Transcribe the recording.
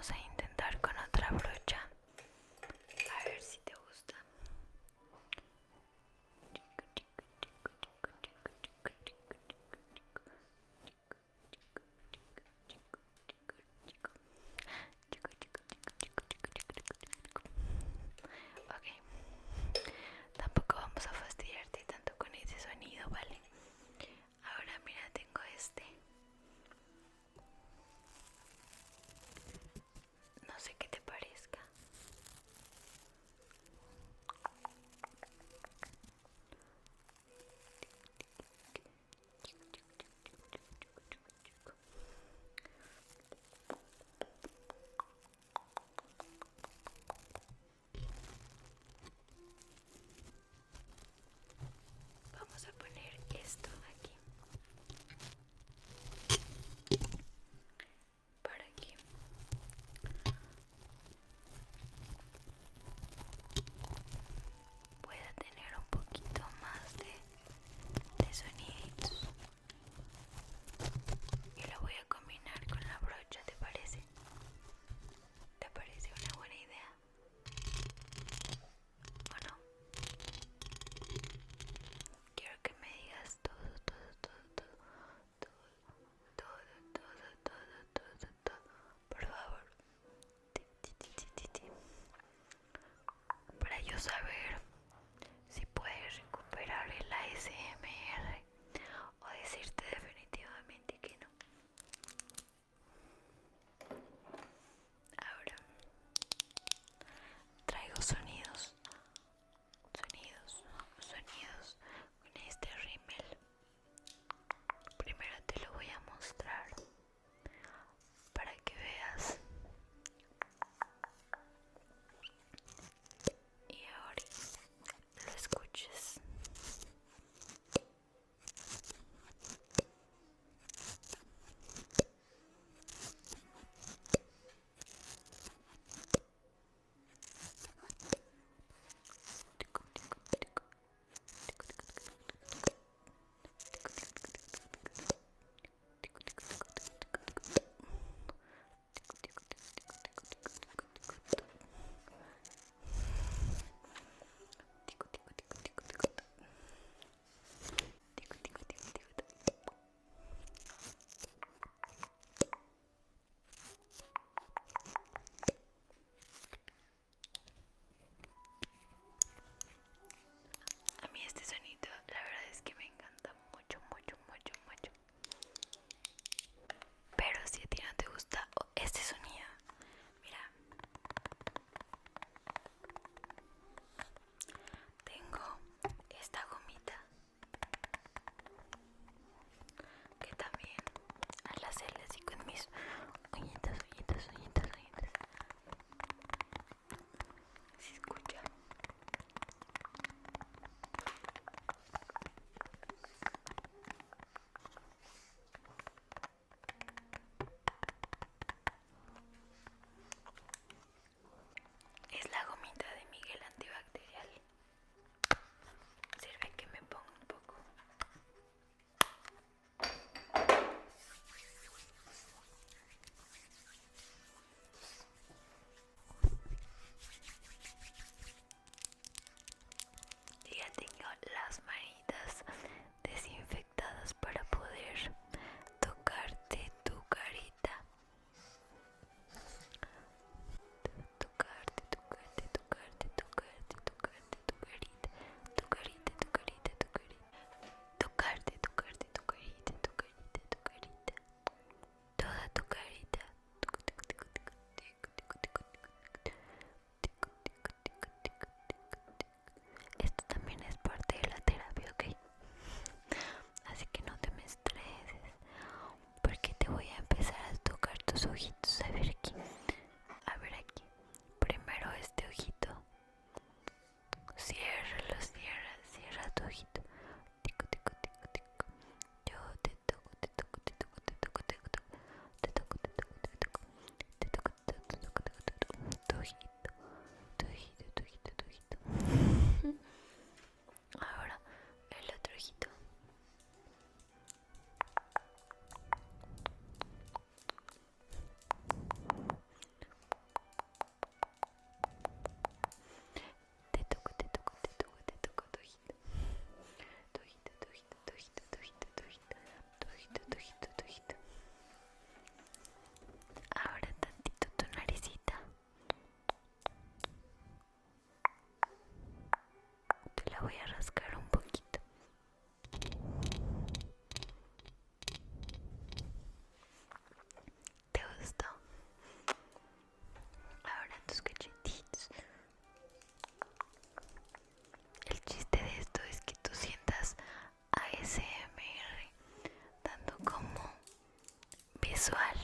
vamos a visual.